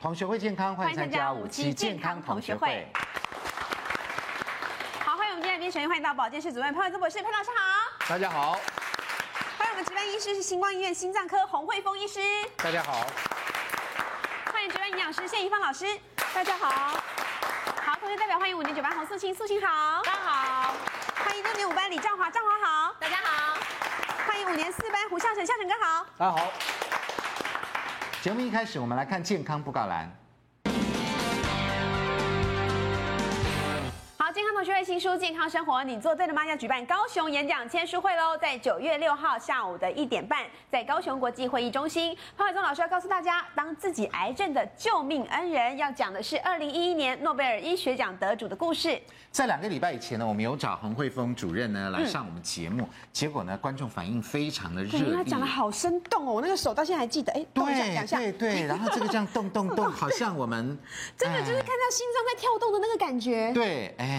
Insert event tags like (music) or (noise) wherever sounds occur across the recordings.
同学会健康，欢迎参加五期健康同学会。好，欢迎我们今天的神医，欢迎到保健室主任潘伟宗博士，潘老师好。大家好。欢迎我们值班医师是星光医院心脏科洪惠峰医师。大家好。欢迎值班营养师谢怡芳老师。大家好。好，同学代表欢迎五年九班洪素卿，素卿好。大家好。欢迎六年五班李兆华，兆华好。大家好。欢迎五年四班胡孝成，孝成哥好。大家好。节目一开始，我们来看健康布告栏。好健康同学会新书《健康生活》，你做对了吗？要举办高雄演讲签书会喽，在九月六号下午的一点半，在高雄国际会议中心，潘伟宗老师要告诉大家，当自己癌症的救命恩人，要讲的是二零一一年诺贝尔医学奖得主的故事。在两个礼拜以前呢，我们有找洪慧峰主任呢来上我们节目，嗯、结果呢，观众反应非常的热烈，他讲的好生动哦，我那个手到现在还记得，哎，动一下，两下，对对，然后这个这样动动动，(laughs) 好像我们真的就是看到心脏在跳动的那个感觉，对，哎。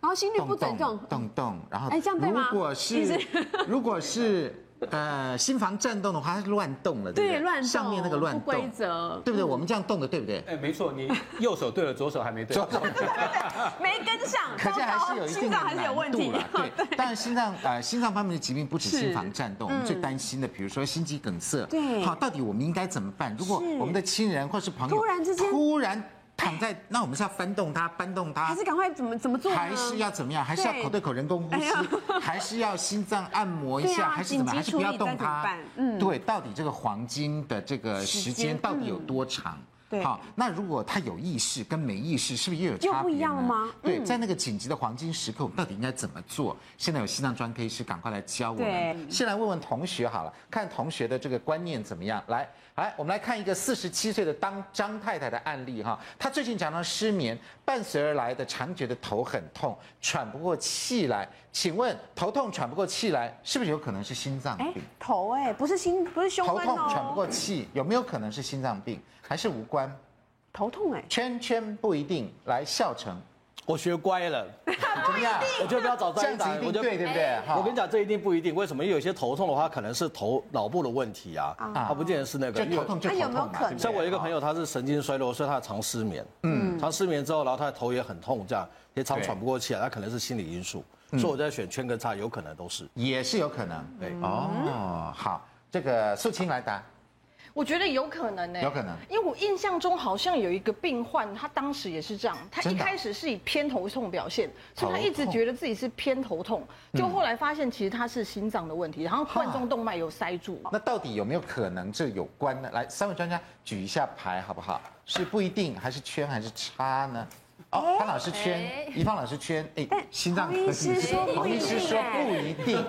然后心率不准，动动动，然后哎，这样对吗？如果是如果是 (laughs) 呃心房颤动的话，它是乱动了，对不对？乱动，上面那个乱动，不规则，对不对？我们这样动的，对不对？哎，没错，你右手对了，左手还没对，(laughs) 没跟上，可是还是有一定的难度了。对，(laughs) 当然心脏呃心脏方面的疾病不止心房颤动，我们最担心的，比如说心肌梗塞，对，好，到底我们应该怎么办？如果我们的亲人或是朋友突然之间突然。躺在那，我们是要翻动它，搬动它，还是赶快怎么怎么做？还是要怎么样？还是要口对口人工呼吸？(laughs) 还是要心脏按摩一下？还是怎么？还是不要动它？嗯，对，到底这个黄金的这个时间到底有多长？对，好，那如果他有意识跟没意识，是不是又有差别呢？不一样吗？对，在那个紧急的黄金时刻，我们到底应该怎么做？现在有心脏专科医师，赶快来教我们。先来问问同学好了，看同学的这个观念怎么样？来。来，我们来看一个四十七岁的当张太太的案例哈。她最近常常失眠，伴随而来的常觉得头很痛，喘不过气来。请问头痛喘不过气来，是不是有可能是心脏病？头哎，不是心，不是胸闷哦。头痛喘不过气，有没有可能是心脏病？还是无关？头痛哎，圈圈不一定。来，笑成。我学乖了，(laughs) 怎么样？我就不要找专家，我就对，对不对？我跟你讲，这一定不一定。为什么？因为有些头痛的话，可能是头脑部的问题啊，他不见得是那个。就头痛就头痛嘛。像我一个朋友，他是神经衰弱，所以他常失眠。嗯，常失眠之后，然后他的头也很痛，这样也常喘不过气来，他可能是心理因素。所以我在选圈跟叉，有可能都是，也是有可能。对哦，好，这个素清来答。我觉得有可能呢，有可能，因为我印象中好像有一个病患，他当时也是这样，他一开始是以偏头痛表现，所以他一直觉得自己是偏头痛，就后来发现其实他是心脏的问题，然后冠状动脉有塞住。那到底有没有可能这有关呢？来，三位专家举一下牌好不好？是不一定，还是圈，还是叉呢？哦，潘老师圈，宜芳老师圈，哎，心脏科医师说，洪医师说不一定，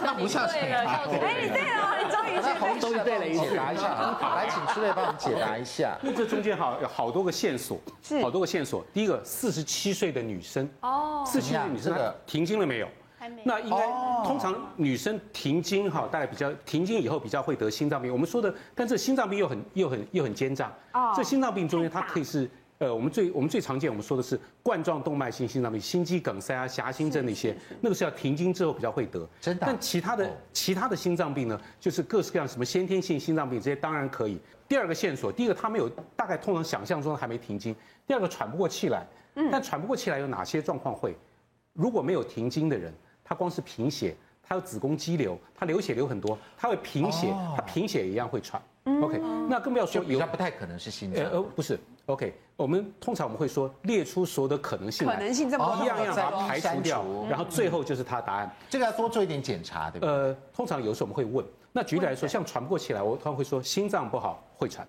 那不孝成，哎，你对了，你终于那洪终于对了解答一下，好，来请出来帮我们解答一下。那这中间哈有好多个线索，是好多个线索。第一个，四十七岁的女生，哦，四十七岁女生的停经了没有？还没。那应该通常女生停经哈，大概比较停经以后比较会得心脏病。我们说的，但这心脏病又很又很又很奸诈。哦，这心脏病中间它可以是。呃，我们最我们最常见，我们说的是冠状动脉性心脏病、心肌梗塞啊、狭心症那些，那个是要停经之后比较会得。真的。但其他的其他的心脏病呢，就是各式各样什么先天性心脏病这些当然可以。第二个线索，第一个他没有大概通常想象中还没停经，第二个喘不过气来。嗯。但喘不过气来有哪些状况会？如果没有停经的人，他光是贫血，他有子宫肌瘤，他流血流很多，他会贫血，他贫血一样会喘。OK，那更不要说有，他不太可能是心脏。呃，不是。OK，我们通常我们会说列出所有的可能性，可能性这么多，一样一样把它排除掉，然后最后就是他答案。这个要多做一点检查，对不对？呃，通常有时候我们会问，那举例来说，像喘不过气来，我通常会说心脏不好会喘。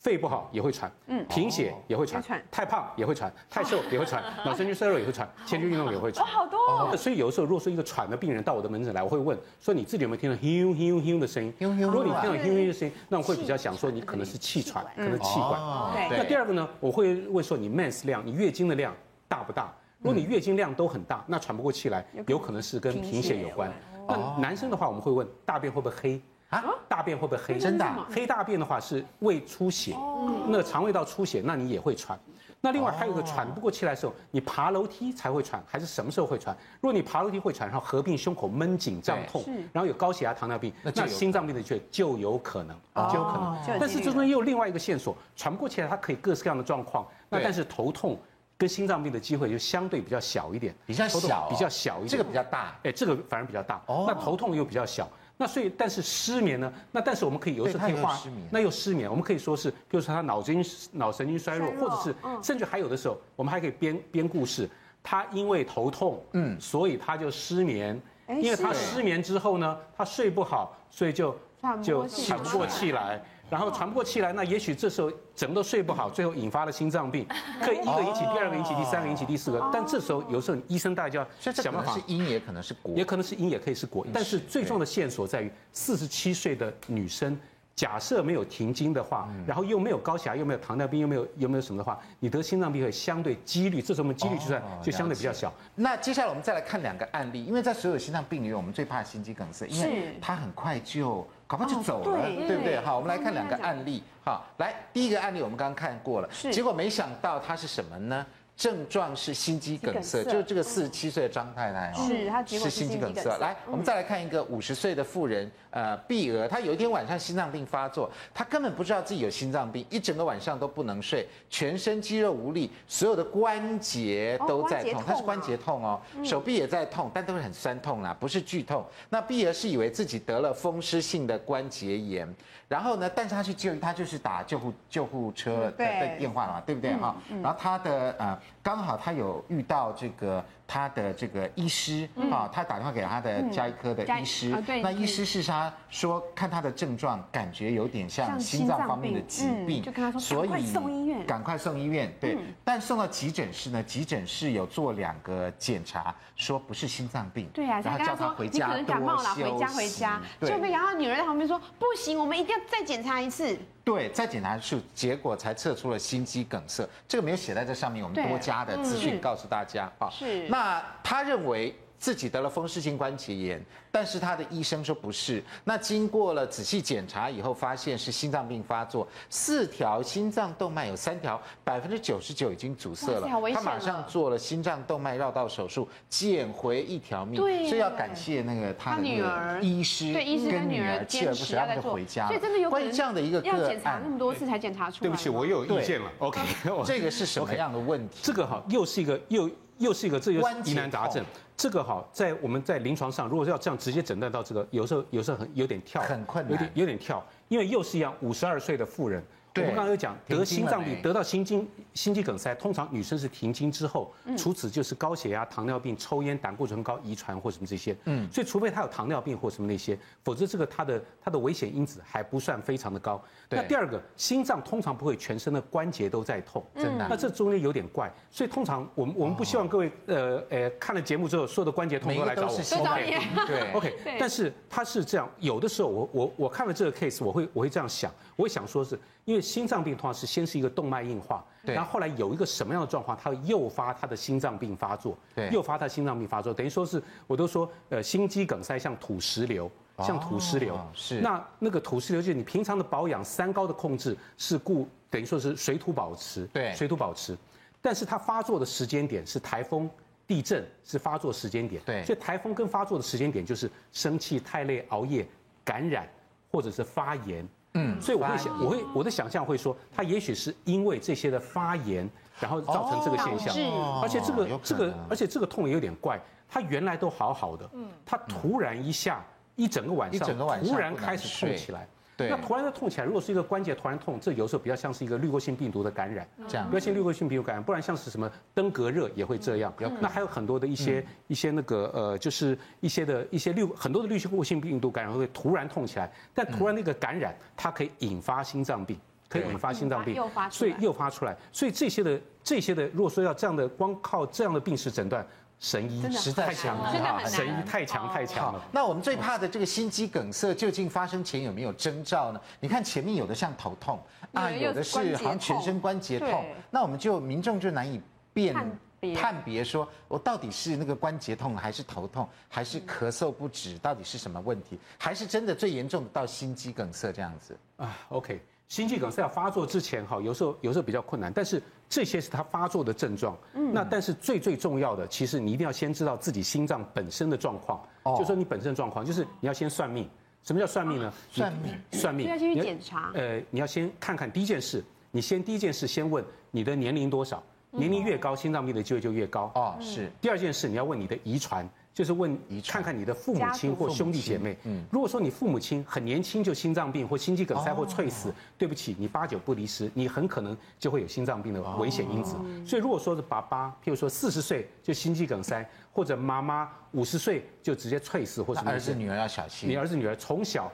肺不好也会喘，嗯，贫血也会喘，太胖也会喘，(laughs) 太瘦也会喘，脑神经衰弱也会喘，前肢运动也会喘，好多。所以有的时候，如果说一个喘的病人到我的门诊来，我会问说，你自己有没有听到哼哼哼的声音？如果你听到哼哼的声音，那我会比较想说你可能是气喘，可能气管。那第二个呢，我会问说你 mens 量，你月经的量大不大？如果你月经量都很大，那喘不过气来，有可能是跟贫血有关。那男生的话，我们会问大便会不会黑？啊，大便会不会黑？真的，黑大便的话是胃出血，那个肠胃道出血，那你也会喘。那另外还有个喘不过气来的时候，你爬楼梯才会喘，还是什么时候会喘？如果你爬楼梯会喘，然后合并胸口闷紧胀痛，然后有高血压、糖尿病，那心脏病的确就有可能，就有可能。但是这中间又有另外一个线索，喘不过气来，它可以各式各样的状况。那但是头痛跟心脏病的机会就相对比较小一点，比较小，比较小一点。这个比较大，哎，这个反而比较大。那头痛又比较小。那所以，但是失眠呢？那但是我们可以有时候可以话，那又失眠，我们可以说是，比如说他脑筋脑神经衰弱，或者是甚至还有的时候，我们还可以编编故事，他因为头痛，嗯，所以他就失眠，因为他失眠之后呢，他睡不好，所以就就喘不过气。来。然后喘不过气来，那也许这时候整个都睡不好，最后引发了心脏病，(laughs) 可以一个引起，第二个引起，第三个引起，第四个。但这时候有时候医生大家就要想办法。是因也可能是果，也可能是因，也可以是果。但是最重要的线索在于，四十七岁的女生，假设没有停经的话，然后又没有高血压，又没有糖尿病，又没有又没有什么的话，你得心脏病会相对几率，这时候我们几率就算就相对比较小。那接下来我们再来看两个案例，因为在所有心脏病里面，我们最怕心肌梗塞，因为它很快就。搞不好就走了，哦、对，对不对？好，我们来看两个案例。好，来第一个案例我们刚刚看过了，是结果没想到它是什么呢？症状是心肌梗塞，就是这个四十七岁的张太太哦，是她是心肌梗塞。来，我们再来看一个五十岁的妇人，呃，碧娥，她有一天晚上心脏病发作，她根本不知道自己有心脏病，一整个晚上都不能睡，全身肌肉无力，所有的关节都在痛，她是关节痛哦，手臂也在痛，但都是很酸痛啦，不是剧痛。那碧娥是以为自己得了风湿性的关节炎，然后呢，但是他去救，他就是打救护救护车的电话了嘛，对不对哈？然后他的呃。刚好他有遇到这个他的这个医师啊，他打电话给他的家医科的医师，那医师是他说看他的症状，感觉有点像心脏方面的疾病，就跟他说，所以送医院，赶快送医院。对，但送到急诊室呢，急诊室有做两个检查，说不是心脏病。对啊，然后叫他回家，你可能感冒了，回家回家。就被然后女儿在旁边说，不行，我们一定要再检查一次。对，再检查出结果才测出了心肌梗塞，这个没有写在这上面，我们多加的资讯告诉大家啊。是，那他认为。自己得了风湿性关节炎，但是他的医生说不是。那经过了仔细检查以后，发现是心脏病发作，四条心脏动脉有三条，百分之九十九已经阻塞了。他马上做了心脏动脉绕道手术，捡回一条命。对，所以要感谢那个他的女儿医师，对医师跟女儿锲而不舍，让他回家。所以真的有关于这样的一个个案，要检查那么多次才检查出来。对不起，我有意见了。OK，这个是什么样的问题？这个哈，又是一个又。又是一个，这又疑难杂症。这个哈，在我们在临床上，如果要这样直接诊断到这个，有时候有时候很有点跳，很困难，有点有点跳，因为又是一样，五十二岁的妇人。对我们刚刚有讲，得心脏病，得到心肌心肌梗塞，通常女生是停经之后，除此就是高血压、糖尿病、抽烟、胆固醇高、遗传或什么这些。嗯，所以除非她有糖尿病或什么那些，否则这个她的她的危险因子还不算非常的高。那第二个，心脏通常不会全身的关节都在痛，真的。那这中间有点怪，所以通常我们我们不希望各位呃呃看了节目之后，所有的关节痛都来找我。OK，对，OK。但是他是这样，有的时候我我我看了这个 case，我会我会这样想，我会想说是。因为心脏病通常是先是一个动脉硬化，对，然后后来有一个什么样的状况，它会诱发他的心脏病发作，对，诱发他心脏病发作，等于说是，我都说，呃，心肌梗塞像土石流，像土石流，哦、是，那那个土石流就是你平常的保养，三高的控制是固，等于说是水土保持，对，水土保持，但是它发作的时间点是台风、地震是发作时间点，对，所以台风跟发作的时间点就是生气、太累、熬夜、感染或者是发炎。嗯，所以我会想，我会我的想象会说，他也许是因为这些的发炎，然后造成这个现象，而且这个这个，而且这个痛也有点怪，他原来都好好的，嗯，他突然一下一整个晚上，突然开始痛起来。那突然的痛起来，如果是一个关节突然痛，这有时候比较像是一个滤过性病毒的感染，这样，比较像滤过性病毒感染，不然像是什么登革热也会这样。那还有很多的一些一些那个呃，就是一些的一些滤很多的滤过性病毒感染会突然痛起来，但突然那个感染它可以引发心脏病，可以引发心脏病，所以诱发出来，所以这些的这些的，如果说要这样的光靠这样的病史诊断。神医实在太强了，神医太强太强了。那我们最怕的这个心肌梗塞，究竟发生前有没有征兆呢？你看前面有的像头痛啊，有的是好像全身关节痛，那我们就民众就难以辨判别说我到底是那个关节痛，还是头痛，还是咳嗽不止，到底是什么问题，还是真的最严重的到心肌梗塞这样子？啊？OK，心肌梗塞要发作之前哈，有时候有时候比较困难，但是这些是它发作的症状。嗯，那但是最最重要的，其实你一定要先知道自己心脏本身的状况，哦、就说你本身的状况，就是你要先算命。什么叫算命呢？算命，算命，要先去检查。呃，你要先看看第一件事，你先第一件事先问你的年龄多少。年龄越高，心脏病的机会就越高。哦，是。第二件事，你要问你的遗传，就是问你，看看你的父母亲或兄弟姐妹。嗯。如果说你父母亲很年轻就心脏病或心肌梗塞或猝死，对不起，你八九不离十，你很可能就会有心脏病的危险因子。所以如果说是爸爸，譬如说四十岁就心肌梗塞，或者妈妈五十岁就直接猝死，或者儿子女儿要小心。你儿子女儿从小。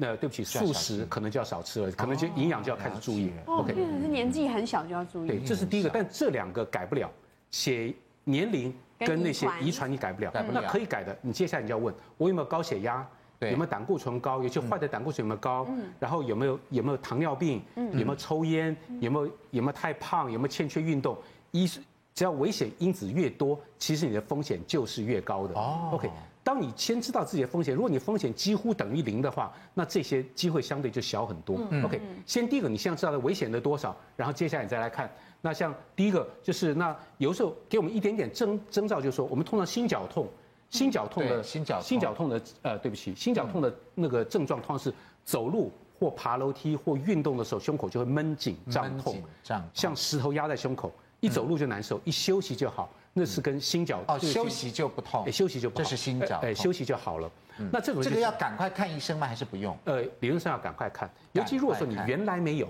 那对不起，素食可能就要少吃了，可能就营养就要开始注意。OK，是年纪很小就要注意。对，这是第一个，但这两个改不了，血年龄跟那些遗传你改不了。那可以改的，你接下来你就要问我有没有高血压，有没有胆固醇高，尤其坏的胆固醇有没有高，然后有没有有没有糖尿病，有没有抽烟，有没有有没有太胖，有没有欠缺运动。一是只要危险因子越多，其实你的风险就是越高的。哦，OK。当你先知道自己的风险，如果你风险几乎等于零的话，那这些机会相对就小很多。嗯、OK，先第一个，你现在知道的危险的多少，然后接下来你再来看。那像第一个就是，那有时候给我们一点点征征兆，就是说我们通常心绞痛，心绞痛的心绞心绞痛的呃，对不起，心绞痛的那个症状通常是走路或爬楼梯或运动的时候，胸口就会闷紧胀痛，像石头压在胸口，一走路就难受，一休息就好。那是跟心绞哦，休息就不痛，休息就不痛，这是心绞，哎，休息就好了。那这种这个要赶快看医生吗？还是不用？呃，理论上要赶快看，尤其如果说你原来没有，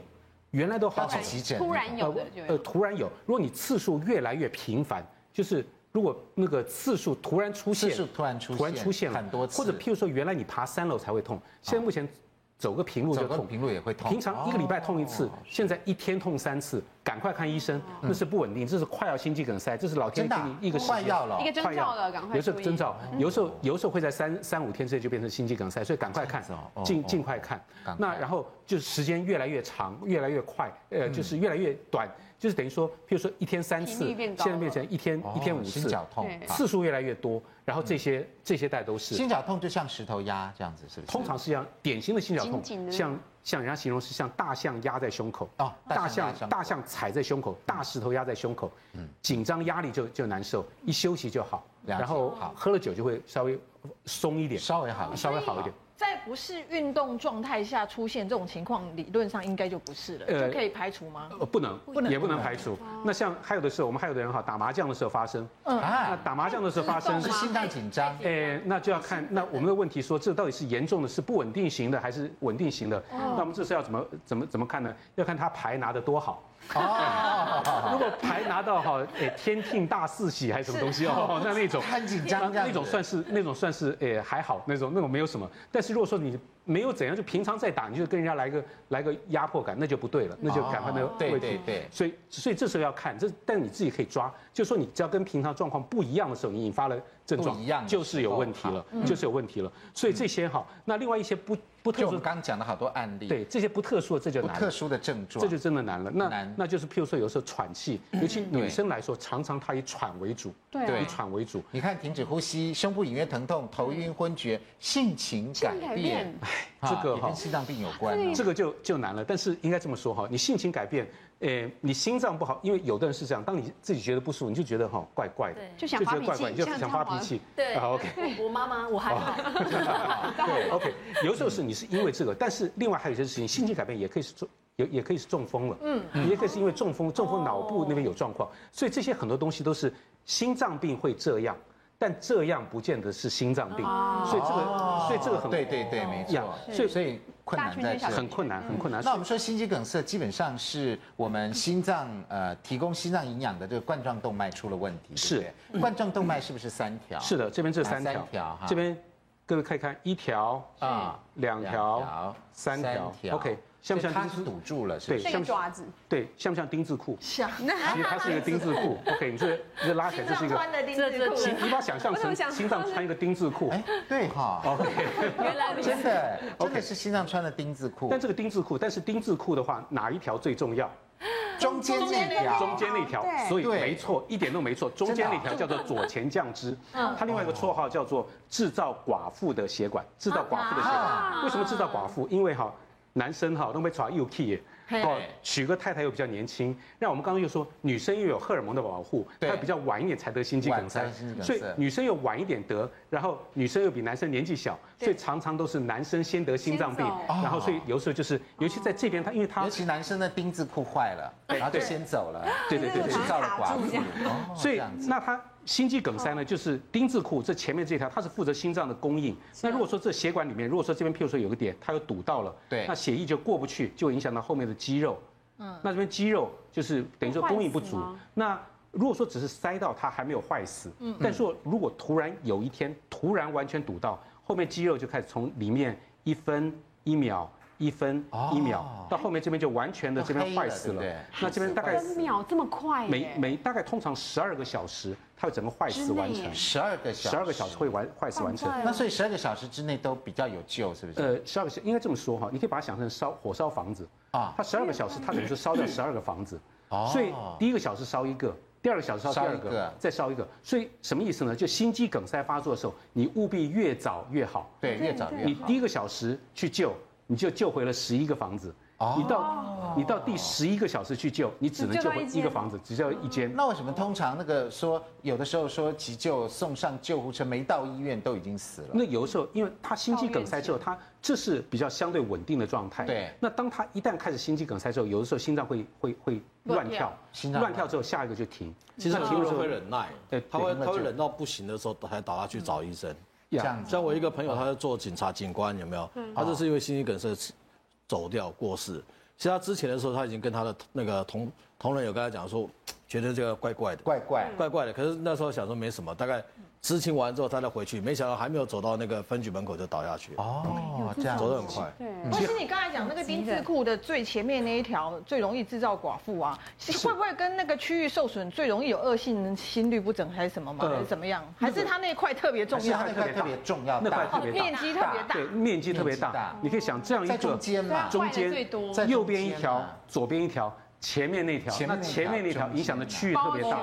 原来都好好急诊，突然有的，呃，突然有，如果你次数越来越频繁，就是如果那个次数突然出现，次数突然出现，突然出现很多次，或者譬如说原来你爬三楼才会痛，现在目前走个平路就痛，平路也会痛，平常一个礼拜痛一次，现在一天痛三次。赶快看医生，那是不稳定，这是快要心肌梗塞，这是老天给你一个快药了，一个征兆了，赶快。有时候征兆，有时候有时候会在三三五天之内就变成心肌梗塞，所以赶快看，尽尽快看。那然后就是时间越来越长，越来越快，呃，就是越来越短，就是等于说，譬如说一天三次，现在变成一天一天五次，心绞痛次数越来越多，然后这些这些带都是。心绞痛，就像石头压这样子，是不是？通常是像典型的心绞痛，像。像人家形容是像大象压在胸口哦，大象大象踩在胸口，大石头压在胸口，嗯，紧张压力就就难受，一休息就好，然后喝了酒就会稍微松一点，稍微好，稍微好一点。在不是运动状态下出现这种情况，理论上应该就不是了，就可以排除吗？呃，不能，不能，也不能排除。那像还有的时候，我们还有的人哈，打麻将的时候发生，嗯，那打麻将的时候发生是心脏紧张，哎，那就要看那我们的问题说，这到底是严重的是不稳定型的还是稳定型的？那我们这是要怎么怎么怎么看呢？要看他牌拿得多好。哦，如果牌拿到哈，哎，天听大四喜还是什么东西哦，那那种很紧张，那种算是那种算是哎还好那种那种没有什么，但是如果说你。没有怎样，就平常在打，你就跟人家来个来个压迫感，那就不对了，那就赶快那个问题。对对对。所以所以这时候要看，这但你自己可以抓，就说你只要跟平常状况不一样的时候，你引发了症状，一样就是有问题了，就是有问题了。所以这些哈，那另外一些不不特殊，就刚讲的好多案例，对这些不特殊的这就难。特殊的症状，这就真的难了。那那就是譬如说有时候喘气，尤其女生来说，常常她以喘为主，对，以喘为主。你看停止呼吸，胸部隐约疼痛，头晕昏厥，性情改变，哎，这个哈。心脏病有关，这个就就难了。但是应该这么说哈，你性情改变，诶，你心脏不好，因为有的人是这样，当你自己觉得不舒服，你就觉得哈怪怪的，就想发脾气，就想发脾气。对，OK。我妈妈，我还好。(laughs) 对，(laughs) OK。有时候是你是因为这个，但是另外还有一些事情，心情改变也可以是中，也也可以是中风了，嗯，也可以是因为中风，中风脑部那边有状况，所以这些很多东西都是心脏病会这样。但这样不见得是心脏病，所以这个，所以这个很对对对，没错。所以所以困难在这，很困难，很困难。那我们说心肌梗塞基本上是我们心脏呃提供心脏营养的这个冠状动脉出了问题。是，冠状动脉是不是三条？是的，这边这三条。条这边各位可以看一条啊，两条，三条。OK。像不像它是堵住了？对，像爪子。对，像不像丁字裤？(laughs) 像。其实它是一个丁字裤。(laughs) OK，你这这拉起来这是一个。穿的丁字裤。你把它想象成心脏穿一个丁字裤。哎，对哈。(laughs) OK。原来真的，真的是心脏穿的丁字裤。但这个丁字裤，但是丁字裤的话，哪一条最重要？中间那条，中间那条，所以没错，一点都没错，中间那条叫做左前降支，它另外一个绰号叫做制造寡妇的血管，制造寡妇的血管，为什么制造寡妇？因为哈，男生哈都被抓又 key。哦，娶个太太又比较年轻，那我们刚刚又说女生又有荷尔蒙的保护，她比较晚一点才得心肌梗塞，所以女生又晚一点得，然后女生又比男生年纪小，所以常常都是男生先得心脏病，然后所以有时候就是，尤其在这边他因为他尤其男生的丁字裤坏了，然后就先走了，对对对，制造了寡妇，所以那他。心肌梗塞呢，就是丁字裤这前面这条，它是负责心脏的供应。那如果说这血管里面，如果说这边譬如说有个点，它又堵到了，对，那血液就过不去，就影响到后面的肌肉。嗯，那这边肌肉就是等于说供应不足。那如果说只是塞到它还没有坏死，嗯，但是说如果突然有一天突然完全堵到，后面肌肉就开始从里面一分一秒。一分一秒到后面这边就完全的这边坏死了，那这边大概秒这么快，每每大概通常十二个小时，它会整个坏死完成。十二个小时，十二个小时会完坏死完成。那所以十二个小时之内都比较有救，是不是？呃，十二个小时应该这么说哈，你可以把它想成烧火烧房子。啊，它十二个小时它等于是烧掉十二个房子，哦。所以第一个小时烧一个，第二个小时烧第二个，再烧一个，所以什么意思呢？就心肌梗塞发作的时候，你务必越早越好，对，越早越好。你第一个小时去救。你就救回了十一个房子，你到你到第十一个小时去救，你只能救回一个房子，只救一间。那为什么通常那个说有的时候说急救送上救护车没到医院都已经死了？那有的时候因为他心肌梗塞之后，他这是比较相对稳定的状态。对。那当他一旦开始心肌梗塞之后，有的时候心脏会会会乱跳，心脏乱跳之后下一个就停。其实停的时候会忍耐，对，他会他会忍到不行的时候才打他去找医生。这样，像我一个朋友，他是做警察警官，有没有？他就是因为心肌梗塞走掉过世。其实他之前的时候，他已经跟他的那个同同仁有跟他讲说，觉得这个怪怪的，怪怪怪怪的。可是那时候想说没什么，大概。知情完之后，他再回去，没想到还没有走到那个分局门口就倒下去。哦，这样走得很快。对。其实你刚才讲那个丁字裤的最前面那一条最容易制造寡妇啊，会不会跟那个区域受损最容易有恶性心律不整还是什么吗？还是怎么样？还是他那块特别重要？那块特别重要，那块特别面积特别大。对，面积特别大。你可以想这样一个中间嘛，中间在右边一条，左边一条。前面那条，那前面那条影响的区域特别大，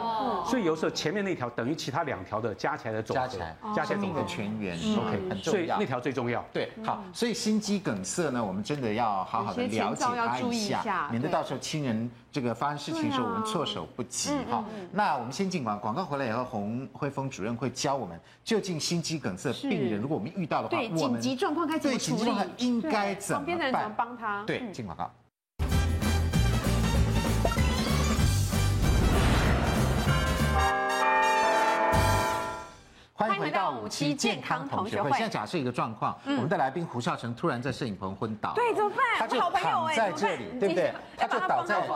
所以有时候前面那条等于其他两条的加起来的总和，加起来，加起来总的全员，OK，很重要，所以那条最重要。对，好，所以心肌梗塞呢，我们真的要好好的了解它一下，免得到时候亲人这个发生事情的时候，我们措手不及哈。那我们先进广广告回来以后，洪慧峰主任会教我们，究竟心肌梗塞病人如果我们遇到的话，紧急状况该怎么处理？应该怎么办？旁边的人怎么帮他？对，进广告。欢迎回到五期健康同学会。现在假设一个状况，我们的来宾胡孝成突然在摄影棚昏倒，对，怎么办？他就躺在这里，对不对？(laughs) 他就倒在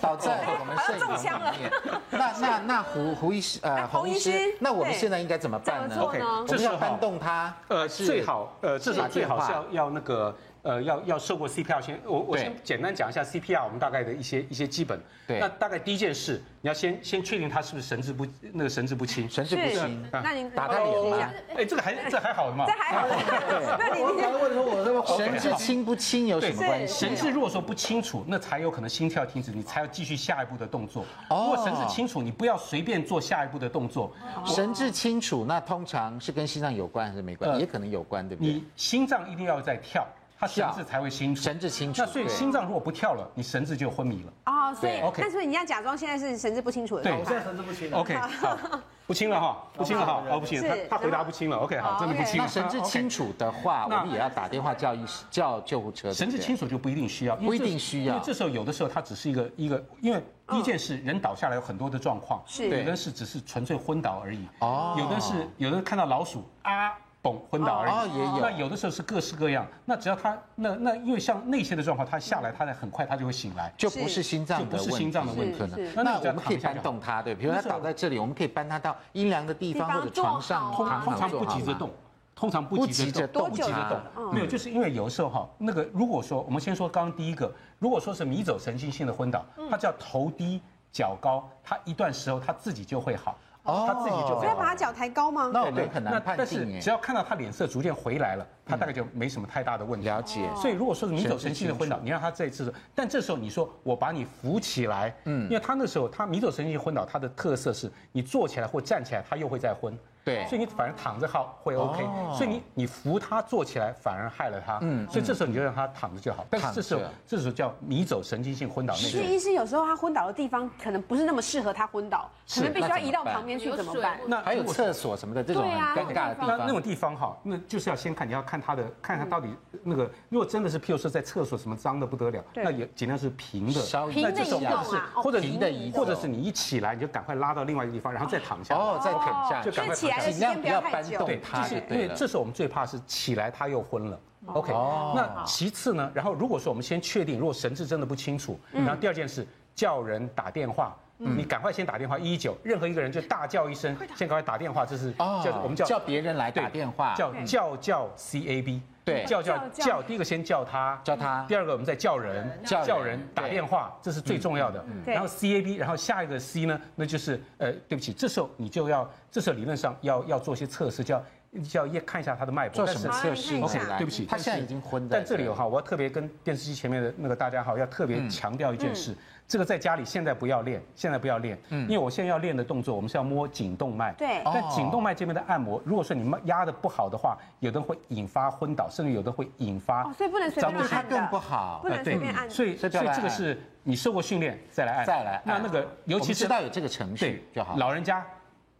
倒在我们摄影棚里面。那那 (laughs) 那胡胡医师呃洪医师，那我们现在应该怎么办呢？OK，我们要搬动他，呃，最好呃至少最好是要要那个。呃，要要受过 CPR 先，我我先简单讲一下 CPR，我们大概的一些一些基本。对。那大概第一件事，你要先先确定他是不是神志不那个神志不清。神志不清。那您打他脸吗？哎，这个还这还好的嘛。这还好。(laughs) (laughs) 那你刚刚问说，我这个神志清不清有什么关系？神志如果说不清楚，那才有可能心跳停止，你才要继续下一步的动作。哦如果神志清楚，你不要随便做下一步的动作。神志清楚，那通常是跟心脏有关还是没关？也可能有关，对不对？你心脏一定要在跳。他神志才会清楚，神志清楚。那所以心脏如果不跳了，你神志就昏迷了。哦，所以 OK，那所以你要假装现在是神志不清楚的。对，我现在神志不清。OK，好，不清了哈，(laughs) 不清了哈，哦不行，他他回答不清了。OK，好，真的不清。那神志清楚的话，我们也要打电话叫医叫救护车。神志清楚就不一定需要，不一定需要，因为这时候有的时候他只是一个一个，因为第一件事人倒下来有很多的状况，是，有的是只是纯粹昏倒而已，哦，有的是有的看到老鼠啊。崩昏倒而已，也有。那有的时候是各式各样。那只要他那那因为像那些的状况，他下来，他很快他就会醒来，就不是心脏的问题，不是心脏的问题。那我们可以搬动他，对，比如他倒在这里，我们可以搬他到阴凉的地方或者床上，通常不急着动，通常不急着动，不急着动。没有，就是因为有的时候哈，那个如果说我们先说刚刚第一个，如果说是迷走神经性的昏倒，他叫头低脚高，他一段时候他自己就会好。哦，他自己就要把他脚抬高吗？那我们很难判定。但是只要看到他脸色逐渐回来了，他大概就没什么太大的问题。了解。所以如果说是迷走神经性昏倒，你让他再次，但这时候你说我把你扶起来，嗯，因为他那时候他迷走神经性昏倒，他的特色是你坐起来或站起来，他又会再昏。对，所以你反而躺着好会 OK，所以你你扶他坐起来反而害了他，嗯，所以这时候你就让他躺着就好。但是这时候这时候叫迷走神经性昏倒。是医生有时候他昏倒的地方可能不是那么适合他昏倒，可能必须要移到旁边去，怎么办？那还有厕所什么的这种很尴尬的地方。那那种地方哈，那就是要先看你要看他的，看看到底那个，如果真的是譬如说在厕所什么脏的不得了，那也尽量是平的。平的移动是或者平的移动，或者是你一起来你就赶快拉到另外一个地方，然后再躺下。哦，再躺下，就赶快尽量不要搬。搬动它，对，因为这时候我们最怕是起来他又昏了。OK，那其次呢？然后如果说我们先确定，如果神志真的不清楚，然后第二件事叫人打电话，你赶快先打电话一一九，任何一个人就大叫一声，先赶快打电话，这是叫我们叫叫别人来打电话，叫叫叫 CAB，对，叫叫叫，第一个先叫他，叫他，第二个我们再叫人，叫叫人打电话，这是最重要的。然后 CAB，然后下一个 C 呢，那就是呃，对不起，这时候你就要，这时候理论上要要做些测试，叫。叫要看一下他的脉搏，做什么测试？OK，对不起，他现在已经昏了。但这里有哈，我要特别跟电视机前面的那个大家哈，要特别强调一件事，这个在家里现在不要练，现在不要练，因为我现在要练的动作，我们是要摸颈动脉。对。但颈动脉这边的按摩，如果说你压的不好的话，有的会引发昏倒，甚至有的会引发。所以不能随便按。的更不好。不能随便按。所以所以这个是你受过训练再来按。再来。那那个尤其是知道有这个程序就好。老人家。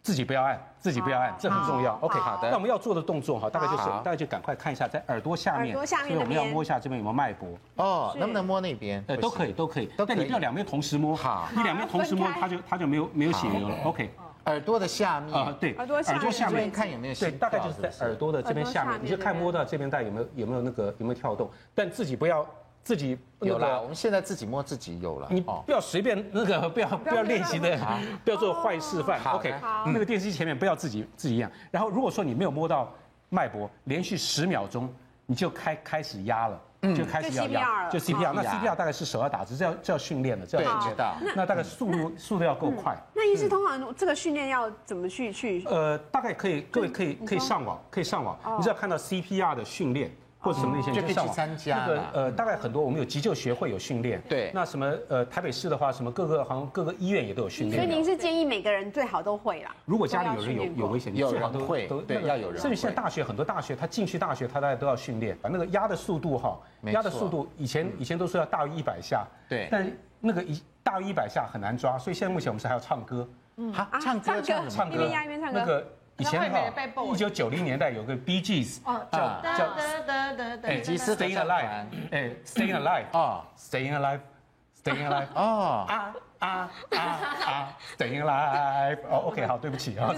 自己不要按，自己不要按，这很重要。OK，好的。那我们要做的动作哈，大概就是，大概就赶快看一下，在耳朵下面，耳朵下面，所以我们要摸一下这边有没有脉搏。哦，能不能摸那边？呃，都可以，都可以。但你不要两边同时摸。好，你两边同时摸，它就它就没有没有血流了。OK，耳朵的下面啊，对，耳朵下面看有没有。对，大概就是在耳朵的这边下面，你就看摸到这边带有没有有没有那个有没有跳动，但自己不要。自己有了，我们现在自己摸自己有了。你不要随便那个，(laughs) 不要不要练习的，(laughs) 不要做坏示范。OK，那个电视机前面不要自己自己一样。然后如果说你没有摸到脉搏，连续十秒钟，你就开开始压了，就开始要压，就 CPR。那 CPR 大概是手要打，这是要这要训练的，这要知道。那大概速度速度要够快。那医师通常这个训练要怎么去去？呃，大概可以，各位可以可以上网，可以上网，你只要看到 CPR 的训练。或者什么那些就可以去参加。那个呃，大概很多我们有急救学会有训练。对。那什么呃，台北市的话，什么各个好像各个医院也都有训练。所以您是建议每个人最好都会啦。如果家里有人有有危险，最好都会都对要有人。甚至现在大学很多大学，他进去大学，他大家都要训练，把那个压的速度哈，压的速度以前以前都说要大于一百下。对。但那个一大于一百下很难抓，所以现在目前我们是还要唱歌。嗯。好，唱歌唱唱歌。那个。以前哈，一九九零年代有个 Bee Gees，叫叫，哎，Staying Alive，哎，Staying Alive，啊，Staying Alive，Staying Alive，哦，啊。啊啊啊！(laughs) Staying alive，哦，(laughs) OK，好，对不起啊，(laughs) 了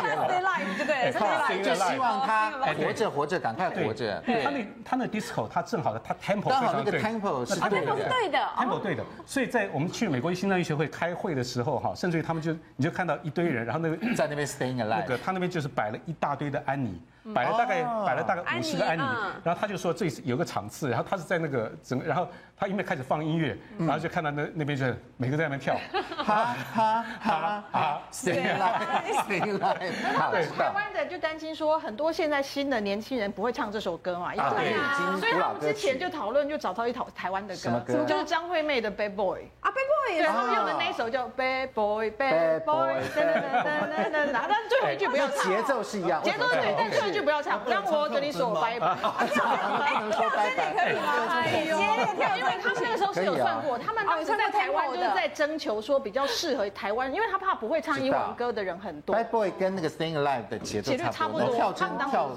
解了。Stay alive，对不对？就希望他活着，活着，赶快活着。对，他那他那 disco，他正好的，他 tempo 刚好那个 tempo 是对的，对的，tempo 对的。所以在我们去美国心脏医学会开会的时候，哈，甚至于他们就你就看到一堆人，然后那个在那边 Staying alive，那个他那边就是摆了一大堆的安妮。摆了大概摆了大概五十个安妮，然后他就说这有个场次，然后他是在那个整个，然后他因为开始放音乐，然后就看到那那边就每个在那边跳，(laughs) 哈哈哈哈，Stay alive，Stay alive，对，台湾的就担心说很多现在新的年轻人不会唱这首歌嘛，因为所以他们之前就讨论就找到一套台湾的歌，歌？就是张惠妹的 Bad Boy 啊，Bad Boy，然后用的那一首叫 Bad Boy，Bad Boy，噔噔噔噔噔，但最后一句不要唱，节奏是一样，节奏对，但最后一句不要唱，让我跟你说拜拜。不能说拜拜，可以吗？哎呦，因为他们那个时候是有算过，他们当时在台湾就是在征求说比较适合台湾，(laughs) 因为他怕不会唱英文歌的人很多。Bad Boy 跟那个 Staying Alive 的节奏差不多，跳针跳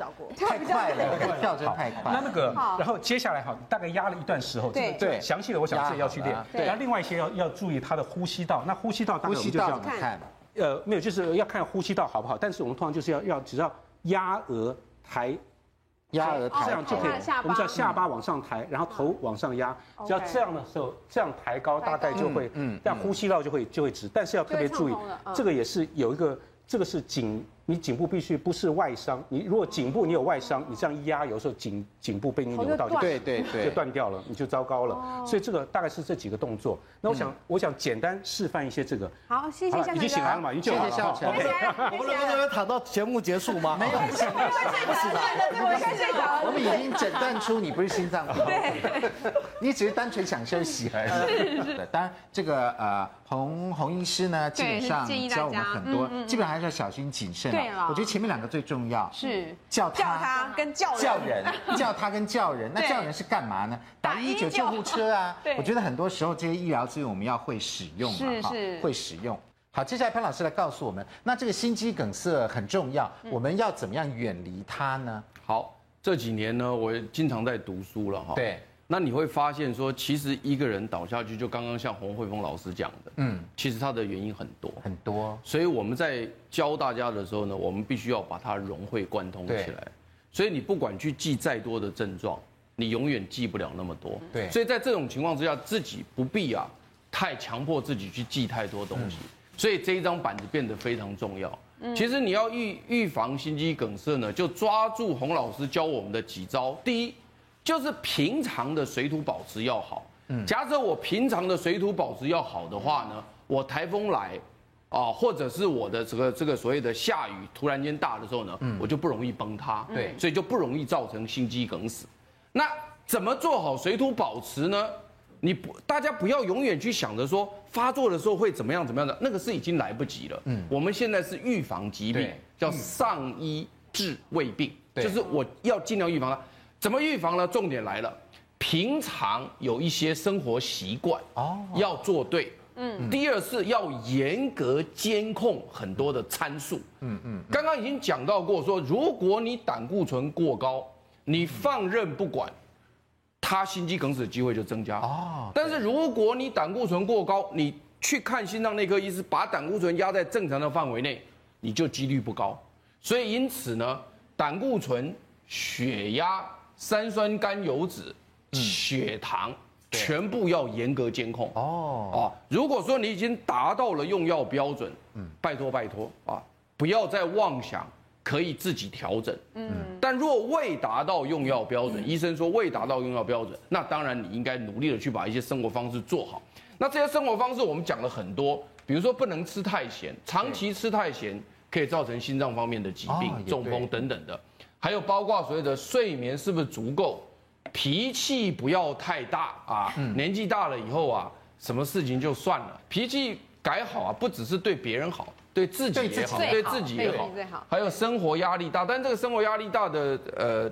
太快了，跳针太快。那那个，然后接下来哈，大概压了一段时候，对对，详细的我想自己要去练。然后另外一些要要注意他的呼吸道，那呼吸道大概我们就这样看，呃，没有，就是要看呼吸道好不好。但是我们通常就是要要只要压额抬。压额抬，这样就可以。我们叫下巴往上抬，然后头往上压。只要这样的时候，这样抬高，大概就会，嗯，这样呼吸道就会就会直。但是要特别注意，这个也是有一个，这个是颈你颈部必须不是外伤，你如果颈部你有外伤，你这样一压，有时候颈颈部被你扭到就对对对，就断掉了，你就糟糕了。所以这个大概是这几个动作。那我想我想简单示范一些这个。好，谢谢。已经醒来了嘛？已经醒来了。谢谢。我们能不能躺到节目结束吗？没有，不是的，我快睡着了。我们已经诊断出你不是心脏病，对，(laughs) 你只是单纯想休息而已。是是。当然，这个呃，洪洪医师呢，基本上教我们很多，基本上还是要小心谨慎。对了。我觉得前面两个最重要，是叫叫他跟叫叫人，叫他跟叫人。(laughs) 那叫人是干嘛呢？打一九救护车啊。对。我觉得很多时候这些医疗资源我们要会使用嘛，哈，会使用。好，接下来潘老师来告诉我们，那这个心肌梗塞很重要，我们要怎么样远离它呢？好，这几年呢，我经常在读书了哈。对。那你会发现说，其实一个人倒下去，就刚刚像洪慧峰老师讲的，嗯，其实他的原因很多很多。所以我们在教大家的时候呢，我们必须要把它融会贯通起来。所以你不管去记再多的症状，你永远记不了那么多。对。所以在这种情况之下，自己不必啊，太强迫自己去记太多东西。所以这一张板子变得非常重要。其实你要预预防心肌梗塞呢，就抓住洪老师教我们的几招。第一，就是平常的水土保持要好。嗯假设我平常的水土保持要好的话呢，我台风来，啊，或者是我的这个这个所谓的下雨突然间大的时候呢，我就不容易崩塌。对，所以就不容易造成心肌梗死。那怎么做好水土保持呢？你不，大家不要永远去想着说发作的时候会怎么样怎么样的，那个是已经来不及了。嗯，我们现在是预防疾病，叫上医治未病，就是我要尽量预防它。怎么预防呢？重点来了，平常有一些生活习惯哦，要做对。嗯，第二是要严格监控很多的参数。嗯嗯，刚刚已经讲到过说，如果你胆固醇过高，你放任不管。他心肌梗死的机会就增加哦。但是如果你胆固醇过高，你去看心脏内科医师，把胆固醇压在正常的范围内，你就几率不高。所以因此呢，胆固醇、血压、三酸甘油脂、血糖，全部要严格监控。哦。啊，如果说你已经达到了用药标准，嗯，拜托拜托啊，不要再妄想。可以自己调整，嗯，但若未达到用药标准，医生说未达到用药标准，那当然你应该努力的去把一些生活方式做好。那这些生活方式我们讲了很多，比如说不能吃太咸，长期吃太咸可以造成心脏方面的疾病、中风等等的，还有包括所谓的睡眠是不是足够，脾气不要太大啊，年纪大了以后啊，什么事情就算了，脾气改好啊，不只是对别人好。对自己也好，对自己也好，还有生活压力大，但这个生活压力大的呃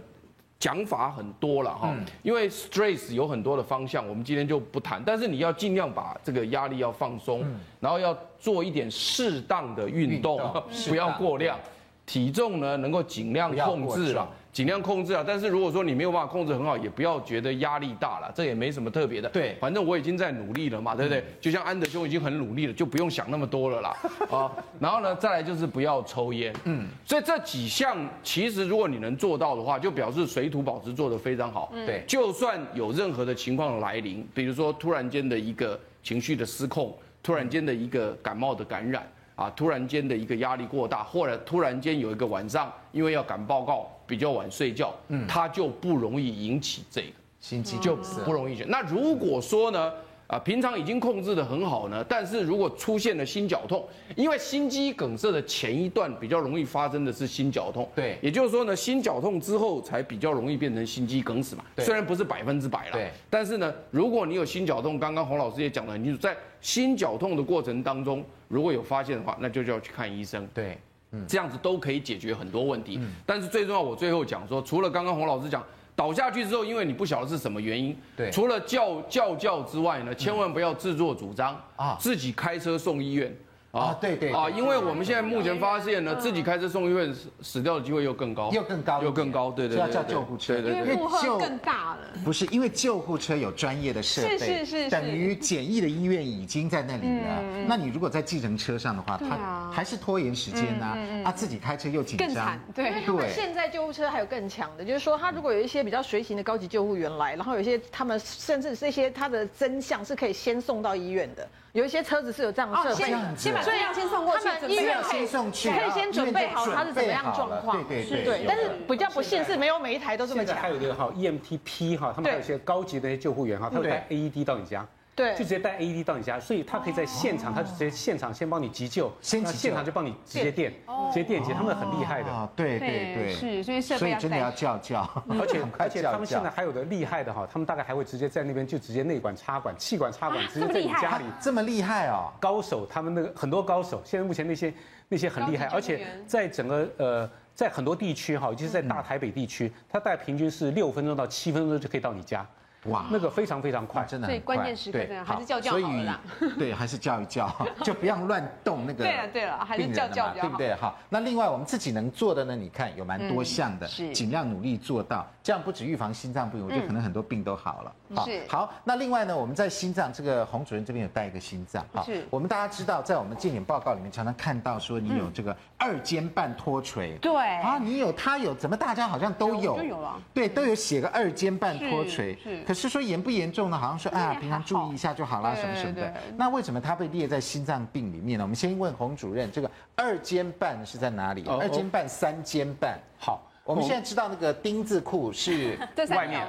讲法很多了哈，因为 stress 有很多的方向，我们今天就不谈，但是你要尽量把这个压力要放松，然后要做一点适当的运动，不要过量，体重呢能够尽量控制了。尽量控制啊，但是如果说你没有办法控制很好，也不要觉得压力大了，这也没什么特别的。对，反正我已经在努力了嘛，对不对？就像安德兄已经很努力了，就不用想那么多了啦。(laughs) 啊，然后呢，再来就是不要抽烟。嗯，所以这几项其实如果你能做到的话，就表示水土保持做得非常好。对，就算有任何的情况来临，比如说突然间的一个情绪的失控，突然间的一个感冒的感染。啊，突然间的一个压力过大，或者突然间有一个晚上，因为要赶报告，比较晚睡觉，嗯，他就不容易引起这个心肌，就不容易。那如果说呢？啊，平常已经控制的很好呢，但是如果出现了心绞痛，因为心肌梗塞的前一段比较容易发生的是心绞痛，对，也就是说呢，心绞痛之后才比较容易变成心肌梗死嘛，对，虽然不是百分之百了，对，但是呢，如果你有心绞痛，刚刚洪老师也讲得很清楚，在心绞痛的过程当中，如果有发现的话，那就就要去看医生，对，嗯，这样子都可以解决很多问题，嗯，但是最重要，我最后讲说，除了刚刚洪老师讲。倒下去之后，因为你不晓得是什么原因，对，除了叫叫叫之外呢，千万不要自作主张啊，自己开车送医院。啊，对对啊，因为我们现在目前发现呢，自己开车送医院死死掉的机会又更高，又更高，又更高，对对，要叫救护车，对对，因为负荷更大了。不是，因为救护车有专业的设备，是是是，等于简易的医院已经在那里了。那你如果在计程车上的话，他还是拖延时间呐，他自己开车又紧张，对。对。现在救护车还有更强的，就是说他如果有一些比较随行的高级救护员来，然后有一些他们甚至这些他的真相是可以先送到医院的。有一些车子是有这样的设备，先把这样先送过去，医院先送去，可以先准备好它是怎么样状况。对对对。但是比较不幸是没有每一台都这么强。还有一个哈 EMTP 哈，他们还有一些高级的救护员哈，他会带 AED 到你家。对，就直接带 AED 到你家，所以他可以在现场，他就直接现场先帮你急救，先现场就帮你直接电，直接电击，他们很厉害的。啊，对对对，是，所以设备所以真的要叫叫，而且而且他们现在还有的厉害的哈，他们大概还会直接在那边就直接内管插管、气管插管，直接在你家里，这么厉害哦，高手，他们那个很多高手，现在目前那些那些很厉害，而且在整个呃在很多地区哈，尤其是在大台北地区，他大概平均是六分钟到七分钟就可以到你家。哇，那个非常非常快，真的。所以关键时刻对，还是叫叫好了啦。对，还是叫一叫，(laughs) 就不要乱动那个。对了对了，还是叫叫比较好，对不对？好，那另外我们自己能做的呢？你看有蛮多项的，是尽量努力做到，这样不止预防心脏病，我觉得可能很多病都好了。是。好，那另外呢，我们在心脏这个洪主任这边有带一个心脏。是。我们大家知道，在我们健检报告里面常常看到说你有这个二尖瓣脱垂。对。啊，你有，他有，怎么大家好像都有？就有了。对，都有写个二尖瓣脱垂。是。可是说严不严？重呢，好像说啊，平常注意一下就好了，什么什么的。那为什么它被列在心脏病里面呢？我们先问洪主任，这个二尖瓣是在哪里？二尖瓣、三尖瓣。好，我们现在知道那个丁字裤是外面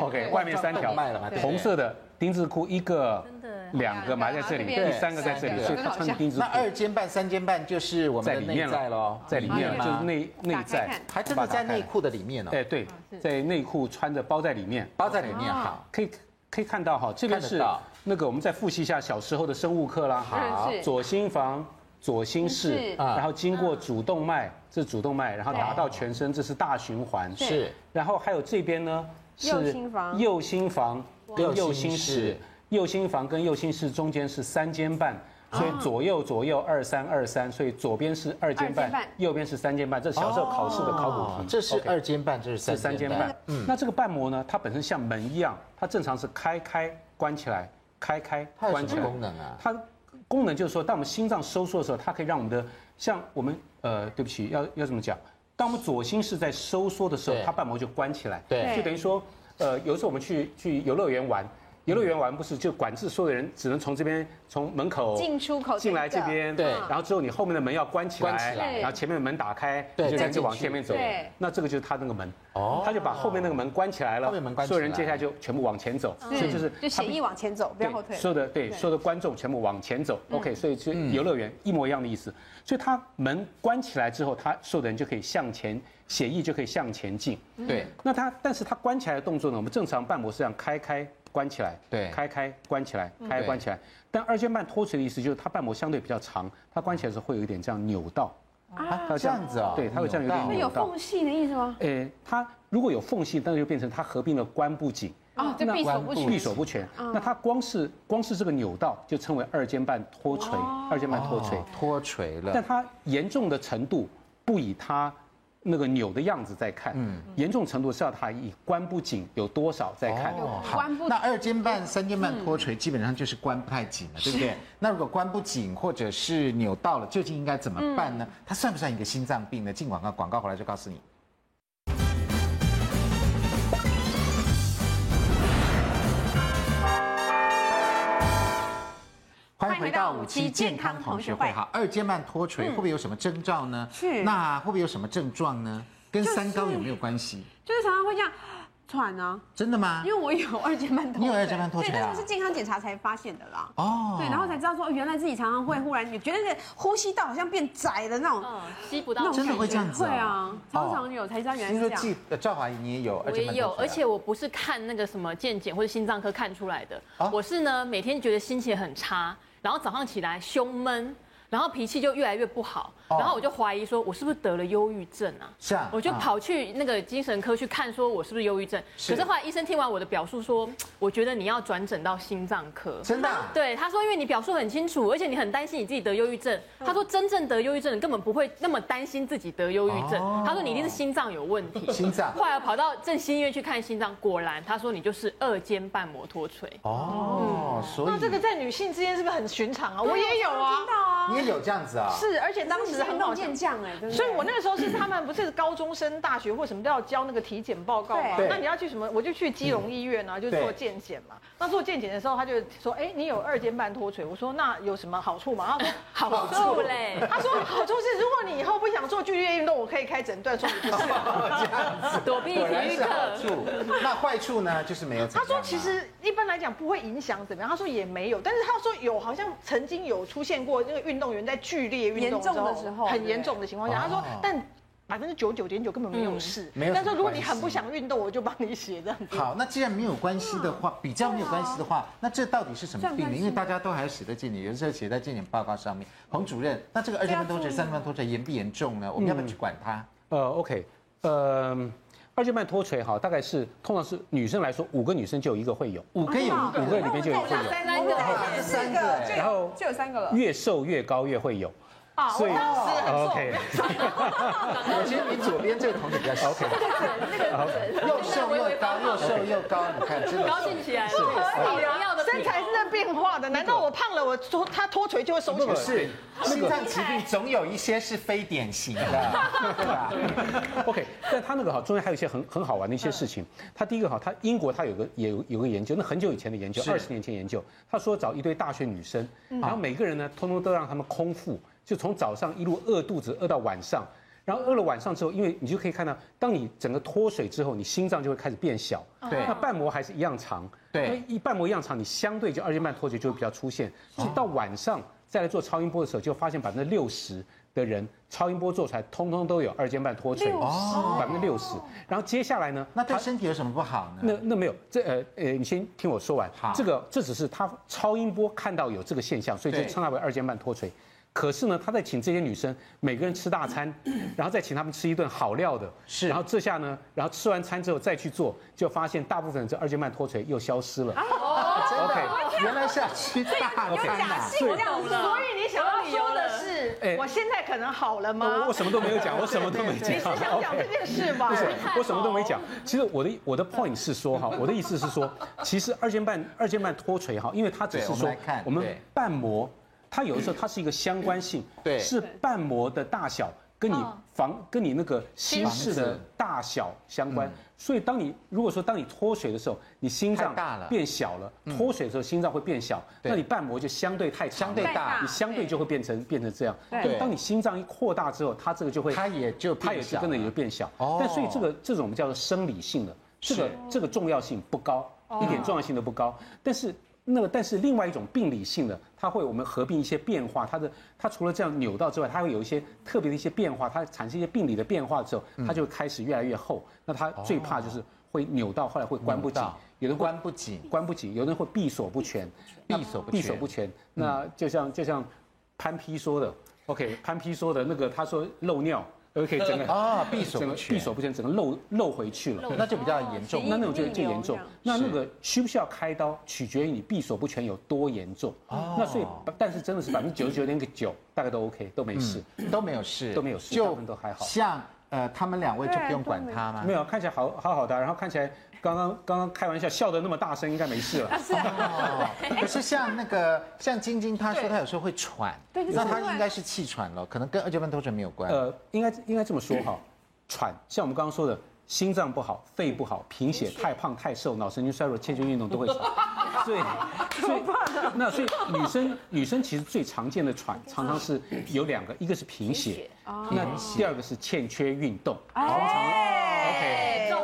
，OK，外面三条卖了吗，红色的丁字裤一个、两个埋在这里，第三个在这里，所以他穿丁字裤。那二尖瓣、三尖瓣就是我们的内在喽，在里面就是内内在，还真的在内裤的里面哦。哎，对，在内裤穿着包在里面，包在里面好，可以。可以看到哈，这边是那个我们再复习一下小时候的生物课啦。好，左心房、左心室，然后经过主动脉，这是主动脉，然后达到全身，这是大循环。是，然后还有这边呢是右心房跟右心室，右心房跟右心室中间是三间半。所以左右左右二三二三，所以左边是二间半，右边是三间半。这是小时候考试的考古题。这是二间半，这是三尖瓣。嗯，那这个瓣膜呢？它本身像门一样，它正常是开开关起来，开开关起来。功能啊？它功能就是说，当我们心脏收缩的时候，它可以让我们的像我们呃，对不起，要要怎么讲，当我们左心室在收缩的时候，它瓣膜就关起来。对，就等于说，呃，有一次我们去去游乐园玩。游乐园玩不是就管制所有的人只能从这边从门口进出口进来这边，对，然后之后你后面的门要关起来，然后前面的门打开，对，就再就往前面走，那这个就是他那个门，哦，他就把后面那个门关起来了，后面门关，所有人接下来就全部往前走，所以就是。就协议往前走，不要后退，所有的对所有的观众全部往前走，OK，所以就游乐园一模一样的意思，所以他门关起来之后，他所有的人就可以向前，血液就可以向前进，对，那他但是他关起来的动作呢，我们正常瓣膜是这样开开。关起来，对，开开关起来，开关起来。但二尖瓣脱垂的意思就是它瓣膜相对比较长，它关起来的时候会有一点这样扭到。啊，这样子啊？对，它会这样有点扭到。会有缝隙的意思吗？诶，它如果有缝隙，那就变成它合并了关不紧。啊，这闭锁不全。闭锁不全。那它光是光是这个扭到，就称为二尖瓣脱垂。二尖瓣脱垂，脱垂了。但它严重的程度不以它。那个扭的样子在看，嗯，严重程度是要他以关不紧有多少在看。哦，好，那二尖瓣、三尖瓣脱垂基本上就是关不太紧了，对不对？那如果关不紧或者是扭到了，究竟应该怎么办呢？它算不算一个心脏病呢？进广告，广告回来就告诉你。欢迎回到五期健康同学会。哈，二尖瓣脱垂会不会有什么征兆呢？是。那会不会有什么症状呢？跟三高有没有关系？就是常常会这样喘呢。真的吗？因为我有二尖瓣脱垂。你有二尖瓣脱垂啊？对，但是健康检查才发现的啦。哦。对，然后才知道说，原来自己常常会忽然，你觉得那个呼吸道好像变窄的那种，吸不到。真的会这样子？会啊，超常有才知道原来是这样。听说赵华仪你也有？我也有，而且我不是看那个什么健检或者心脏科看出来的，我是呢每天觉得心情很差。然后早上起来胸闷，然后脾气就越来越不好，然后我就怀疑说，我是不是得了忧郁症啊？是啊，我就跑去那个精神科去看，说我是不是忧郁症？可是后来医生听完我的表述说，我觉得你要转诊到心脏科。真的？对，他说，因为你表述很清楚，而且你很担心你自己得忧郁症。他说，真正得忧郁症的根本不会那么担心自己得忧郁症。他说，你一定是心脏有问题。心脏。后来跑到振兴医院去看心脏，果然他说你就是二尖瓣膜脱垂。哦，所以那这个在女性之间是不是很寻常啊？我也有啊。你也有这样子啊？是，而且当时很好健将哎，所以我那个时候是他们不是高中生、大学或什么都要交那个体检报告嘛？那你要去什么？我就去基隆医院啊，就做健检嘛。那做健检的时候，他就说：“哎，你有二尖瓣脱垂。”我说：“那有什么好处吗？” (laughs) 他说：“好处嘞。”他说：“好处是，如果你以后不想做剧烈运动，我可以开诊断说你不适合这样子躲避体育课。好处，那坏处呢？就是没有。他说：“其实一般来讲不会影响怎么样。”他说：“也没有，但是他说有，好像曾经有出现过那个运动员在剧烈运动的时候，很严重的情况下，他说，但。”百分之九十九点九根本没有事，没有。但是如果你很不想运动，我就帮你写这样子。好，那既然没有关系的话，比较没有关系的话，那这到底是什么病呢？因为大家都还写在健检，有时候写在健检报告上面。彭主任，那这个二尖瓣脱垂、三尖瓣脱垂严不严重呢？我们要不要去管它？呃，OK，呃，二尖瓣脱垂哈，大概是通常是女生来说，五个女生就有一个会有，五个有一个，五个里面就有会有，三个，三个，然后就有三个了。越瘦越高越会有。啊，所以 OK，(laughs) 我觉得你左边这个同学比较 OK，那个又瘦又高，又瘦又高，你看真的高兴起来，不合理啊！身材是在变化的，难道我胖了，我脱他脱垂就会收起来？不是，心脏疾病总有一些是非典型的，(laughs) 对吧？(laughs) OK，但他那个哈中间还有一些很很好玩的一些事情。他第一个哈，他英国他有个有有个研究，那很久以前的研究，二十年前研究，他说找一堆大学女生，然后每个人呢，通通都让他们空腹。就从早上一路饿肚子饿到晚上，然后饿了晚上之后，因为你就可以看到，当你整个脱水之后，你心脏就会开始变小，对，那瓣膜还是一样长，对，一瓣膜一样长，你相对就二尖瓣脱垂就会比较出现。所以到晚上再来做超音波的时候，就发现百分之六十的人超音波做出来，通通都有二尖瓣脱垂，哦，百分之六十。然后接下来呢，那对身体有什么不好呢？那那没有，这呃呃，你先听我说完。好，这个这只是他超音波看到有这个现象，所以就称它为二尖瓣脱垂。可是呢，他在请这些女生每个人吃大餐，(clears throat) 然后再请他们吃一顿好料的，是。然后这下呢，然后吃完餐之后再去做，就发现大部分这二尖瓣脱垂又消失了。哦，真的，OK，原来是要吃大餐啊。所以你想要说的是，哎，我现在可能好了吗？我什么都没有讲，我什么都没讲。你是想讲这件事吗？不是，我什么都没讲。其实我的我的 point 是说哈，我的意思是说，其实二尖瓣二尖瓣脱垂哈，因为它只是说我们瓣膜。它有的时候它是一个相关性，对，是瓣膜的大小跟你房跟你那个心室的。大小相关。所以当你如果说当你脱水的时候，你心脏变小了，脱水的时候心脏会变小，那你瓣膜就相对太长，相对大，你相对就会变成变成这样。对，当你心脏一扩大之后，它这个就会，它也就它也是跟着也就变小。哦，但所以这个这种我们叫做生理性的，这个这个重要性不高，一点重要性都不高，但是。那么，但是另外一种病理性的，它会我们合并一些变化，它的它除了这样扭到之外，它会有一些特别的一些变化，它产生一些病理的变化之后，它就开始越来越厚。那它最怕就是会扭到，后来会关不紧，有的关不紧，关不紧，有人会闭锁不全，闭锁闭锁不全。那就像就像潘批说的，OK，潘批说的那个，他说漏尿。OK，整个 (laughs) 啊闭锁整个，闭锁不全，整个漏漏回去了，那就比较严重。那那种就就严重。那那个需不需要开刀，取决于你闭锁不全有多严重。哦。那所以，但是真的是百分之九十九点九，大概都 OK，都没事，都没有事，都没有事，就都还好。像呃，他们两位就不用管他吗？没有，看起来好好好的，然后看起来。刚刚刚刚开玩笑笑的那么大声，应该没事了。是啊，可是像那个像晶晶，她说她有时候会喘，那她应该是气喘了，可能跟二尖瓣脱垂没有关。呃，应该应该这么说哈，喘，像我们刚刚说的，心脏不好、肺不好、贫血、太胖太瘦、脑神经衰弱、欠缺运动都会喘。(laughs) 所以，所以那所以女生女生其实最常见的喘，常常是有两个，一个是贫血，那第二个是欠缺运动。通常。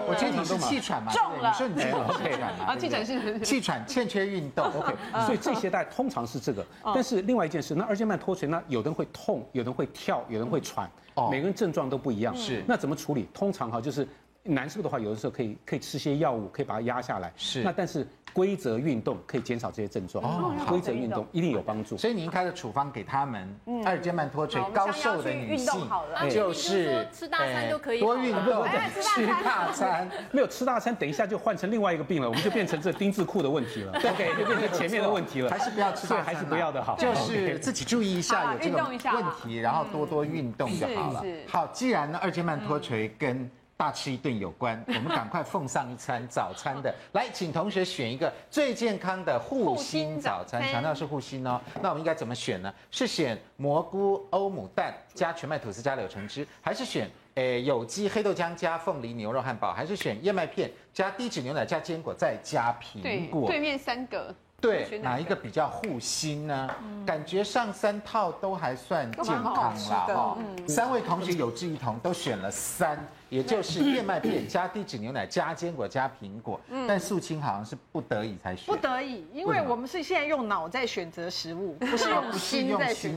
我觉得你是气喘嘛，重了。你说你是气喘嘛？啊，气喘是气喘，欠缺运动。(laughs) OK，所以这些大家通常是这个。但是另外一件事，那二尖瓣脱垂，那有的人会痛，有人会跳，有人会喘，每个人症状都不一样。是，那怎么处理？通常哈，就是男生的话，有的时候可以可以吃些药物，可以把它压下来。是，那但是。规则运动可以减少这些症状哦，规则运动一定有帮助。所以您开的处方给他们嗯二尖瓣脱垂高瘦的女性，就是吃大餐就可以多运动，吃大餐没有吃大餐，(laughs) 等一下就换成另外一个病了，我们就变成这丁字裤的问题了。OK，就变成前面的问题了。还是不要吃大餐，还是不要的好。就是自己注意一下有这个问题，然后多多运动就好了。好，既然呢二尖瓣脱垂跟大吃一顿有关，(laughs) 我们赶快奉上一餐早餐的。(laughs) 来，请同学选一个最健康的护心早餐，强调是护心哦。那我们应该怎么选呢？是选蘑菇欧姆蛋加全麦吐司加柳橙汁，还是选诶有机黑豆浆加凤梨牛肉汉堡，还是选燕麦片加低脂牛奶加坚果再加苹果？对，对面三个。对，哪一个比较护心呢？嗯、感觉上三套都还算健康啦哈。嗯、三位同学有志一同，都选了三，也就是燕麦片加低脂牛奶加坚果加苹果。嗯、但素清好像是不得已才选。不得已，因为我们是现在用脑在选择食物，(laughs) 不是用心在选。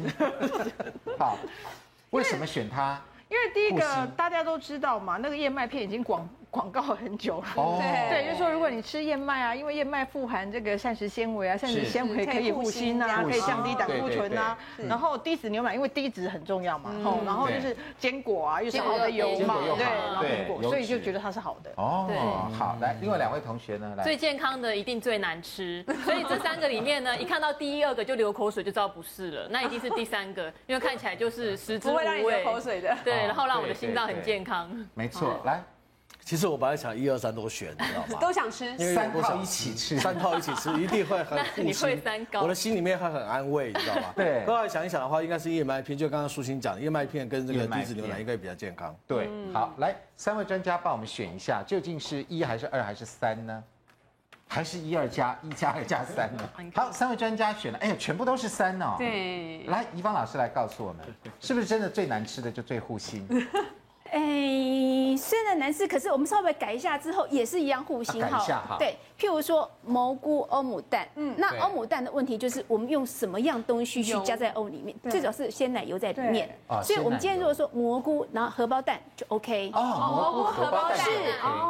(laughs) 好，为什么选它？因为第一个大家都知道嘛，那个燕麦片已经广。广告很久了，(laughs) 对对，就是说如果你吃燕麦啊，因为燕麦富含这个膳食纤维啊，膳食纤维可以护心啊，可以降低胆固醇啊。然后低脂牛奶，因为低脂很重要嘛，哦，然后就是坚果啊，又是好的油嘛，对，然后苹果，所以就觉得它是好的。哦，好，来，另外两位同学呢？来，最健康的一定最难吃，(laughs) 所以这三个里面呢，一看到第一二个就流口水，就知道不是了，那一定是第三个，(laughs) 因为看起来就是食之无味，不会让你流口水的，对，然后让我的心脏很健康。没错，来。其实我本来想一二三都选，你知道吗？(laughs) 都想吃，因为三套一起吃，三套一起吃，(laughs) 一定会很护心。你会三高，我的心里面会很安慰，你知道吗？(laughs) 对。后来想一想的话，应该是燕麦片，就刚刚舒心讲的燕麦片跟这个低脂牛奶应该比较健康。对，好，来三位专家帮我们选一下，究竟是一还是二还是三呢？还是一二加一加二加三呢？好，三位专家选了，哎呀，全部都是三哦。对。来，怡芳老师来告诉我们，是不是真的最难吃的就最护心？哎，虽然难吃，可是我们稍微改一下之后，也是一样护心哈。对，譬如说蘑菇欧姆蛋，嗯，那欧姆蛋的问题就是我们用什么样东西去加在欧里面？最主要是鲜奶油在里面。所以我们今天如果说蘑菇，然后荷包蛋就 OK。哦，蘑菇荷包蛋是。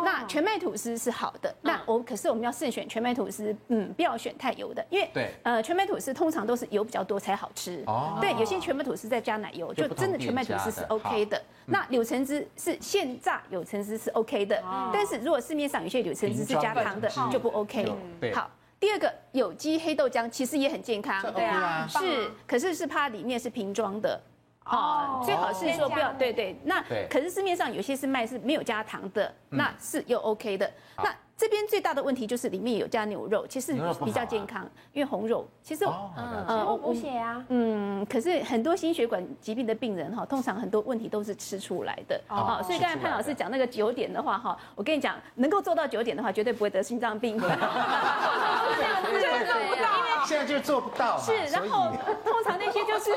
那全麦吐司是好的，那我可是我们要慎选全麦吐司，嗯，不要选太油的，因为对，呃，全麦吐司通常都是油比较多才好吃。哦。对，有些全麦吐司再加奶油，就真的全麦吐司是 OK 的。那柳橙汁是现榨有橙汁是 OK 的，但是如果市面上有些有橙汁是加糖的就不 OK。好，第二个有机黑豆浆其实也很健康，对啊，是，可是是怕里面是瓶装的，哦，最好是说不要，对对，那可是市面上有些是卖是没有加糖的，那是又 OK 的，那。这边最大的问题就是里面有加牛肉，其实比较健康，因为红肉其实嗯呃补血啊，嗯，可是很多心血管疾病的病人哈，通常很多问题都是吃出来的啊，所以刚才潘老师讲那个九点的话哈，我跟你讲，能够做到九点的话，绝对不会得心脏病。现在做不到，现在就做不到。是，然后 (laughs) 通常那些就是。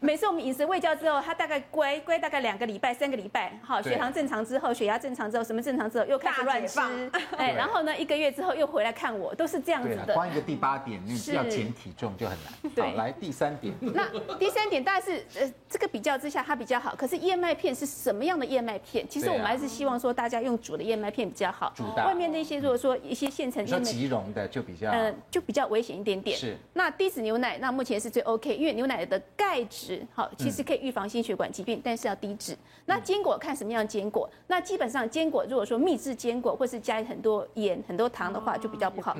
每次我们饮食喂教之后，他大概乖乖大概两个礼拜、三个礼拜，好，血糖正常之后，血压正常之后，什么正常之后，又开始乱吃，哎，然后呢，一个月之后又回来看我，都是这样子的。光一个第八点，你要减体重就很难。好，来第三点。那第三点当然是呃，这个比较之下它比较好。可是燕麦片是什么样的燕麦片？其实我们还是希望说大家用煮的燕麦片比较好。煮的。外面那些如果说一些现成燕麦，即溶的就比较，呃，就比较危险一点点。是。那低脂牛奶，那目前是最 OK，因为牛奶的钙质好，其实。可以预防心血管疾病，但是要低脂。那坚果看什么样坚果？那基本上坚果如果说蜜制坚果，或是加很多盐、很多糖的话，就比较不好。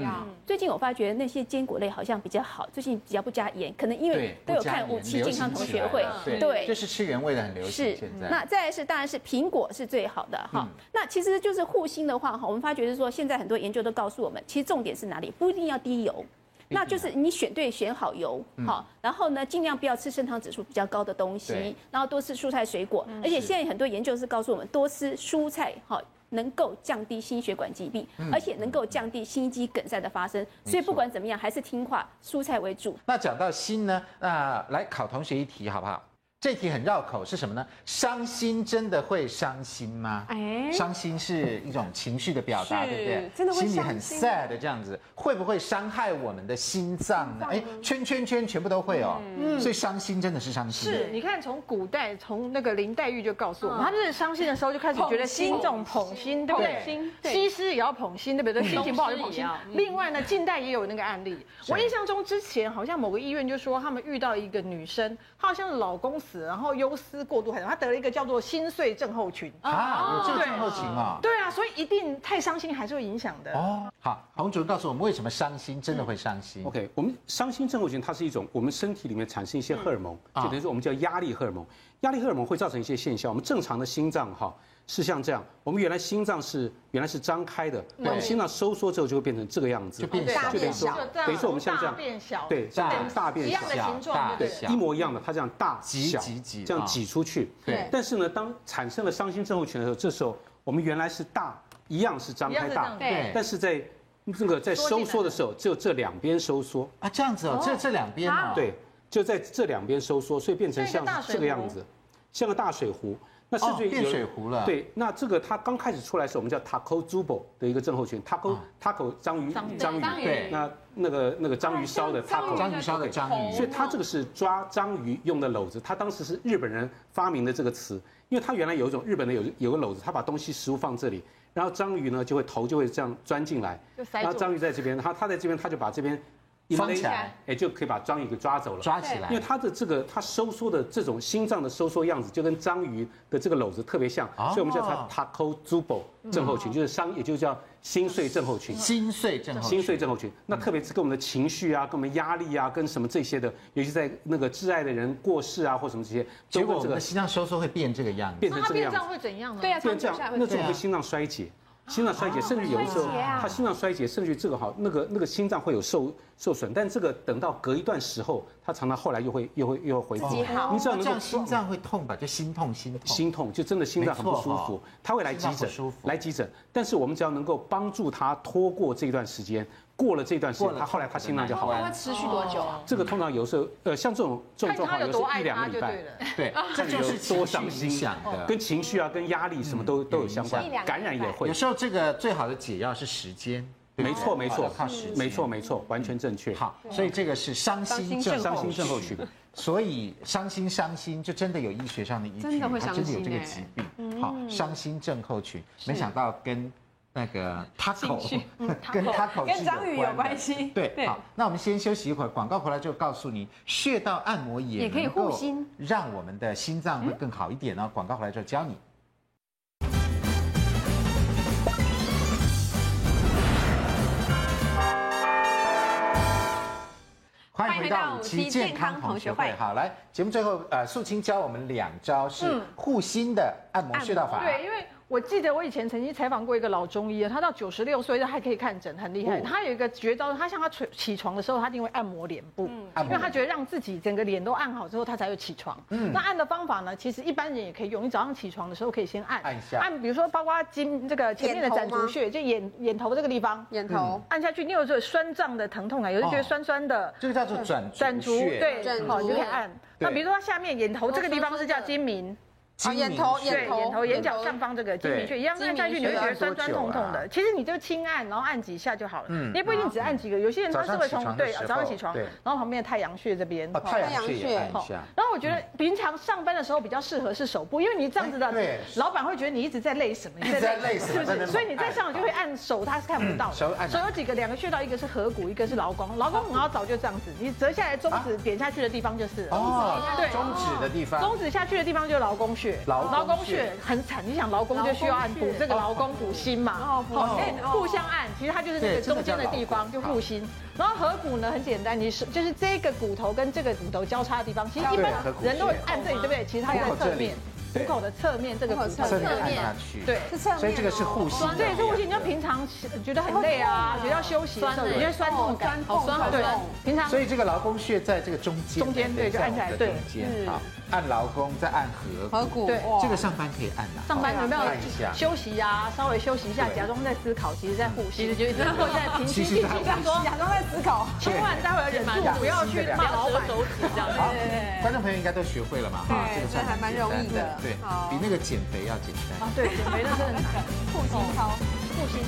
最近我发觉那些坚果类好像比较好，最近只要不加盐，可能因为都有看五期健康同学会，对，就是吃原味的很流行。是，那再来是当然是苹果是最好的哈。那其实就是护心的话哈，我们发觉是说现在很多研究都告诉我们，其实重点是哪里？不一定要低油。那就是你选对选好油，好，然后呢，尽量不要吃升糖指数比较高的东西，然后多吃蔬菜水果，而且现在很多研究是告诉我们，多吃蔬菜好，能够降低心血管疾病，而且能够降低心肌梗塞的发生，所以不管怎么样，还是听话，蔬菜为主。那讲到心呢，那来考同学一题好不好？这题很绕口，是什么呢？伤心真的会伤心吗？哎，伤心是一种情绪的表达，对不对？真的会心里很 sad 的这样子，会不会伤害我们的心脏呢？哎，圈圈圈全部都会哦。嗯，所以伤心真的是伤心。是，你看从古代，从那个林黛玉就告诉我们，她就是伤心的时候就开始觉得心重捧心，对不对？心，西施也要捧心，对不对？心情不好就捧心。另外呢，近代也有那个案例，我印象中之前好像某个医院就说他们遇到一个女生，她好像老公。然后忧思过度，很他得了一个叫做心碎症候群啊，有这个症候群啊？对啊，所以一定太伤心还是会影响的哦。好，洪主任告诉我们为什么伤心真的会伤心？OK，我们伤心症候群它是一种我们身体里面产生一些荷尔蒙，就等于说我们叫压力荷尔蒙。压力荷尔蒙会造成一些现象，我们正常的心脏哈。是像这样，我们原来心脏是原来是张开的，我们心脏收缩之后就会变成这个样子，就变小，就变小，等于说我们像这样变小，对，大大变小，一样的形状，对，一模一样的，它这样大挤挤挤这样挤出去，对。但是呢，当产生了伤心症候群的时候，这时候我们原来是大，一样是张开大，对，但是在这个在收缩的时候，只有这两边收缩啊，这样子哦，这这两边哦，对，就在这两边收缩，所以变成像这个样子，像个大水壶。那甚至于变水壶了。对，那这个它刚开始出来的时候，我们叫 Takotsubo 的一个症候群，taco taco 章鱼章鱼，对，那那个那个章鱼烧的 taco 章鱼烧的章鱼，所以它这个是抓章鱼用的篓子，它当时是日本人发明的这个词，因为它原来有一种日本的有有个篓子，它把东西食物放这里，然后章鱼呢就会头就会这样钻进来，然后章鱼在这边，然后它在这边，它就把这边。封起来，哎，就可以把章鱼给抓走了。抓起来，因为它的这个它收缩的这种心脏的收缩样子，就跟章鱼的这个篓子特别像，所以我们叫它 taco zubo 症候群，就是伤，也就叫心碎症候群。心碎症候群。心碎症候群，那特别是跟我们的情绪啊，跟我们压力啊，跟什么这些的，尤其在那个挚爱的人过世啊，或什么这些，结果这个心脏收缩会变这个样子，变成这个样子。那它变这样会怎样呢？对啊，变这样，那这种会心脏衰竭。心脏衰竭，甚至有的时候他心脏衰竭，甚至于这个好，那个那个心脏会有受受损，但这个等到隔一段时候，他常常后来又会又会又会恢复。你知道能够心脏会痛吧？就心痛心痛。心痛就真的心脏很不舒服，他会来急诊，来急诊。但是我们只要能够帮助他拖过这段时间。过了这段时间，他后来他心脏就好了。会持续多久啊？这个通常有时候，呃，像这种这种状况，有时候一两个礼拜。对，(laughs) 这就是多伤心想的，跟情绪啊，跟压力什么都都有相关。感染也会。有时候这个最好的解药是时间。没错，没错，靠时间。没错，没错，完全正确。好，所以这个是伤心症伤心症候群。所以伤心伤心就真的有医学上的依据，真的会伤心，真的有这个疾病。好，伤心症候群，没想到跟。那个 (laughs) Taco 跟 Taco 跟章鱼有关系。对，好，那我们先休息一会儿，广告回来就告诉你，穴道按摩也可以护心，让我们的心脏会更好一点呢。广告回来就教你。欢迎回到五期健康同学会。好，来节目最后，呃，素清教我们两招是护心的按摩穴道法。对，因为。我记得我以前曾经采访过一个老中医，他到九十六岁他还可以看诊，很厉害。他有一个绝招，他像他起起床的时候，他一定会按摩脸部，因为他觉得让自己整个脸都按好之后，他才会起床。嗯，那按的方法呢，其实一般人也可以用。你早上起床的时候可以先按，按一下，按，比如说包括睛这个前面的攒竹穴，就眼眼头这个地方，眼头按下去，你有这个酸胀的疼痛感，有人觉得酸酸的，这个叫做攒攒竹，对，好，你就可以按。那比如说下面眼头这个地方是叫睛明。啊，眼头、眼头、眼头、眼角上方这个睛明穴一样按下去，你会觉得酸酸痛痛的。其实你就轻按，然后按几下就好了。嗯，你也不一定只按几个，有些人他是会从对早上起床，然后旁边的太阳穴这边，太阳穴按。然后我觉得平常上班的时候比较适合是手部，因为你这样子的，老板会觉得你一直在累什么，一直在累什么，是不是？所以你在上就会按手，他是看不到的。手手有几个，两个穴道，一个是合谷，一个是劳宫。劳宫很好找，就这样子，你折下来中指点下去的地方就是哦，对，中指的地方，中指下去的地方就是劳宫穴，劳宫穴。很惨，你想劳宫就需要按补这个劳宫补心嘛，好，所以互相按，其实它就是这个中间的地方就护心。然后合谷呢很简单，你是就是这个骨头跟这个骨头交叉的地方，其实一般人都会按这里，对不对？其实它在侧面。虎口的侧面，这个侧侧面，对，是侧面，所以这个是护心，对，是护心。你就平常觉得很累啊，觉得要休息的时候，有些酸痛感，好酸，对，平常。所以这个劳宫穴在这个中间，中间对，就按起来，对，好，按劳工再按合合谷，对，这个上班可以按的。上班有没有休息呀？稍微休息一下，假装在思考，其实在呼吸，其实就或在平心静气，假装在思考，千万待会儿忍住不要去骂老板。好，观众朋友应该都学会了嘛？哈，这个算还蛮容易的。对，比那个减肥要简单。啊，对，减肥那是很难。(laughs) 护心操，护心。